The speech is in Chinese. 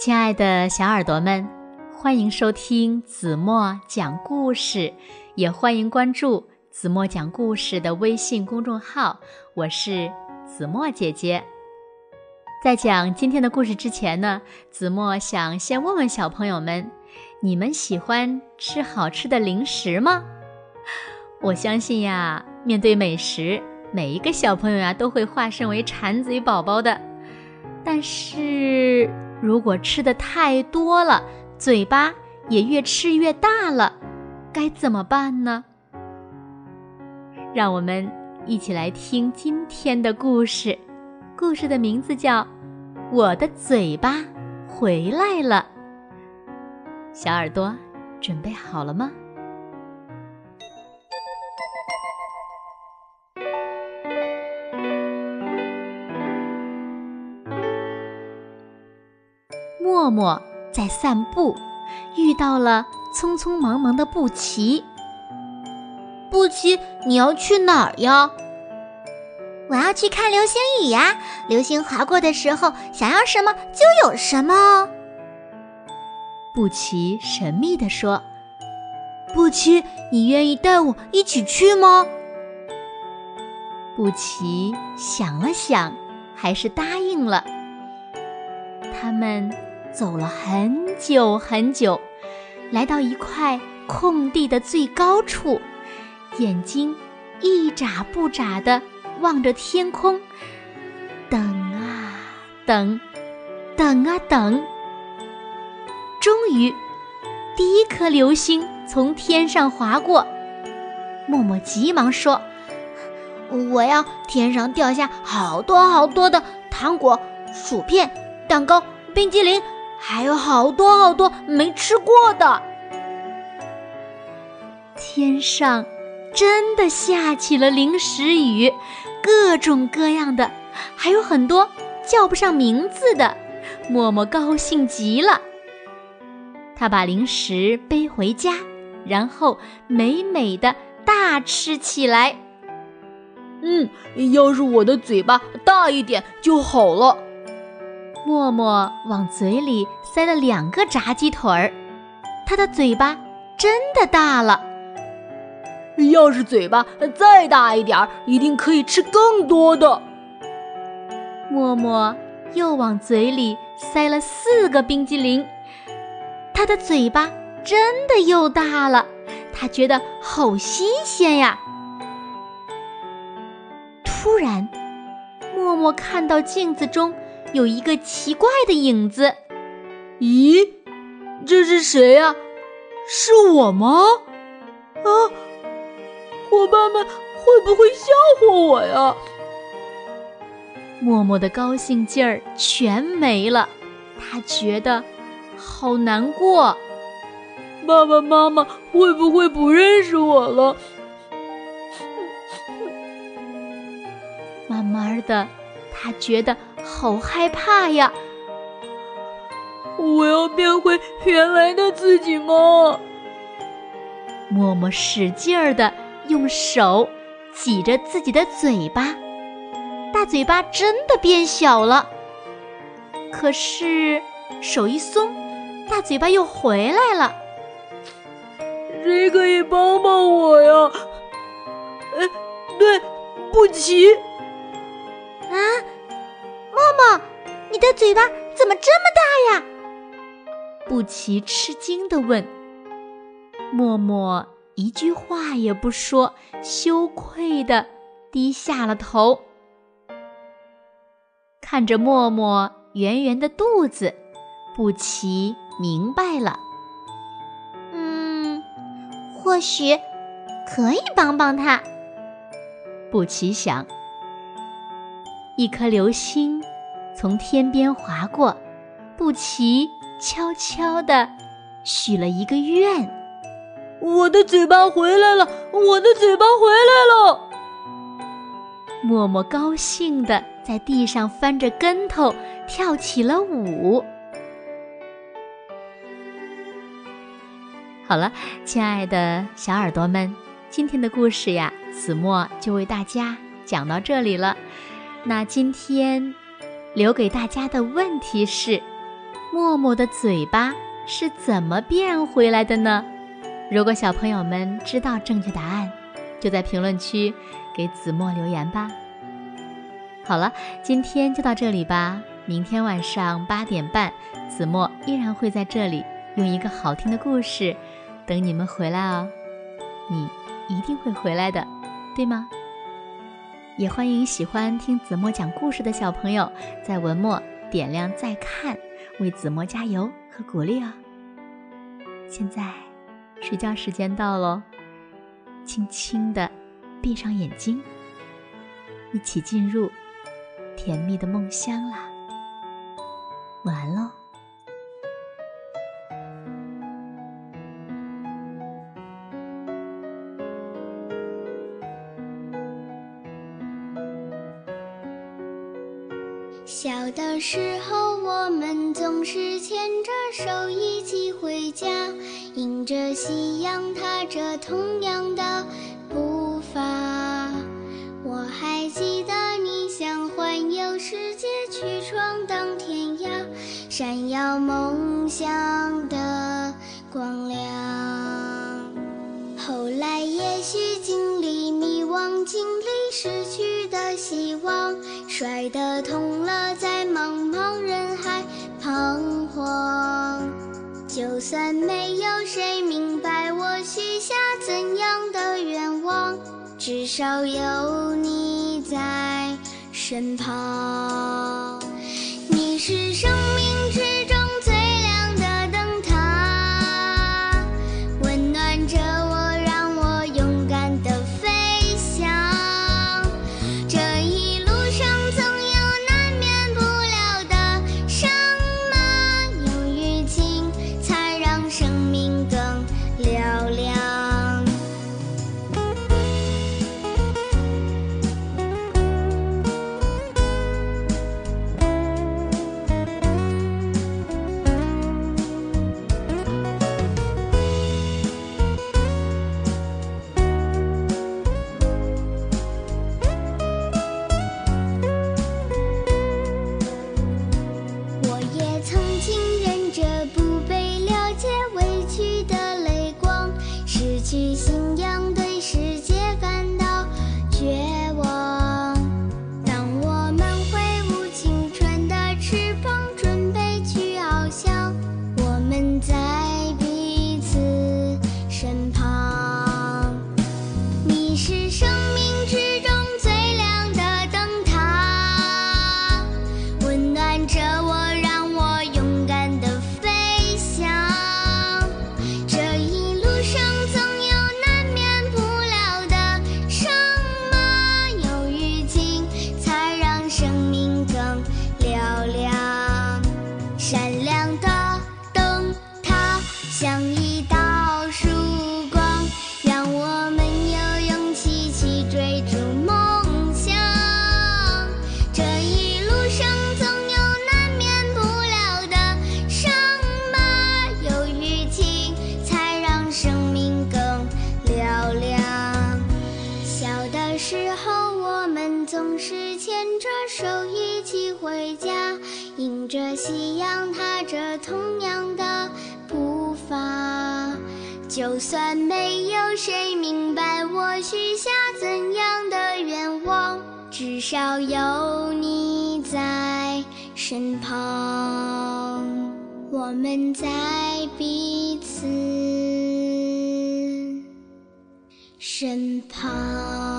亲爱的小耳朵们，欢迎收听子墨讲故事，也欢迎关注子墨讲故事的微信公众号。我是子墨姐姐。在讲今天的故事之前呢，子墨想先问问小朋友们：你们喜欢吃好吃的零食吗？我相信呀，面对美食，每一个小朋友呀都会化身为馋嘴宝宝的。但是。如果吃的太多了，嘴巴也越吃越大了，该怎么办呢？让我们一起来听今天的故事。故事的名字叫《我的嘴巴回来了》。小耳朵准备好了吗？默默在散步，遇到了匆匆忙忙的布奇。布奇，你要去哪儿呀？我要去看流星雨呀！流星划过的时候，想要什么就有什么。布奇神秘地说：“布奇，你愿意带我一起去吗？”布奇想了想，还是答应了。他们。走了很久很久，来到一块空地的最高处，眼睛一眨不眨的望着天空，等啊等，等啊等。终于，第一颗流星从天上划过。默默急忙说：“我要天上掉下好多好多的糖果、薯片、蛋糕、冰激凌。”还有好多好多没吃过的。天上真的下起了零食雨，各种各样的，还有很多叫不上名字的。默默高兴极了，他把零食背回家，然后美美的大吃起来。嗯，要是我的嘴巴大一点就好了。默默往嘴里塞了两个炸鸡腿儿，他的嘴巴真的大了。要是嘴巴再大一点儿，一定可以吃更多的。默默又往嘴里塞了四个冰激凌，他的嘴巴真的又大了，他觉得好新鲜呀。突然，默默看到镜子中。有一个奇怪的影子，咦，这是谁呀？是我吗？啊，伙伴们会不会笑话我呀？默默的高兴劲儿全没了，他觉得好难过。爸爸妈妈会不会不认识我了？慢慢的，他觉得。好害怕呀！我要变回原来的自己吗？默默使劲儿的用手挤着自己的嘴巴，大嘴巴真的变小了。可是手一松，大嘴巴又回来了。谁可以帮帮我呀？哎，对，布奇。嘴巴怎么这么大呀？布奇吃惊地问。默默一句话也不说，羞愧地低下了头。看着默默圆圆的肚子，布奇明白了。嗯，或许可以帮帮他。布奇想，一颗流星。从天边划过，布奇悄悄地许了一个愿：“我的嘴巴回来了，我的嘴巴回来了。”默默高兴地在地上翻着跟头，跳起了舞。好了，亲爱的小耳朵们，今天的故事呀，子墨就为大家讲到这里了。那今天。留给大家的问题是：默默的嘴巴是怎么变回来的呢？如果小朋友们知道正确答案，就在评论区给子墨留言吧。好了，今天就到这里吧。明天晚上八点半，子墨依然会在这里用一个好听的故事等你们回来哦。你一定会回来的，对吗？也欢迎喜欢听子墨讲故事的小朋友在文末点亮再看，为子墨加油和鼓励哦。现在睡觉时间到喽，轻轻的闭上眼睛，一起进入甜蜜的梦乡啦。晚安喽。小的时候，我们总是牵着手一起回家，迎着夕阳，踏着同样的步伐。我还记得你想环游世界，去闯荡天涯，闪耀梦想的光亮。后来也许经历迷惘，经历失去的希望。摔得痛了，在茫茫人海彷徨。就算没有谁明白我许下怎样的愿望，至少有你在身旁。着夕阳，踏着同样的步伐。就算没有谁明白我许下怎样的愿望，至少有你在身旁。我们在彼此身旁。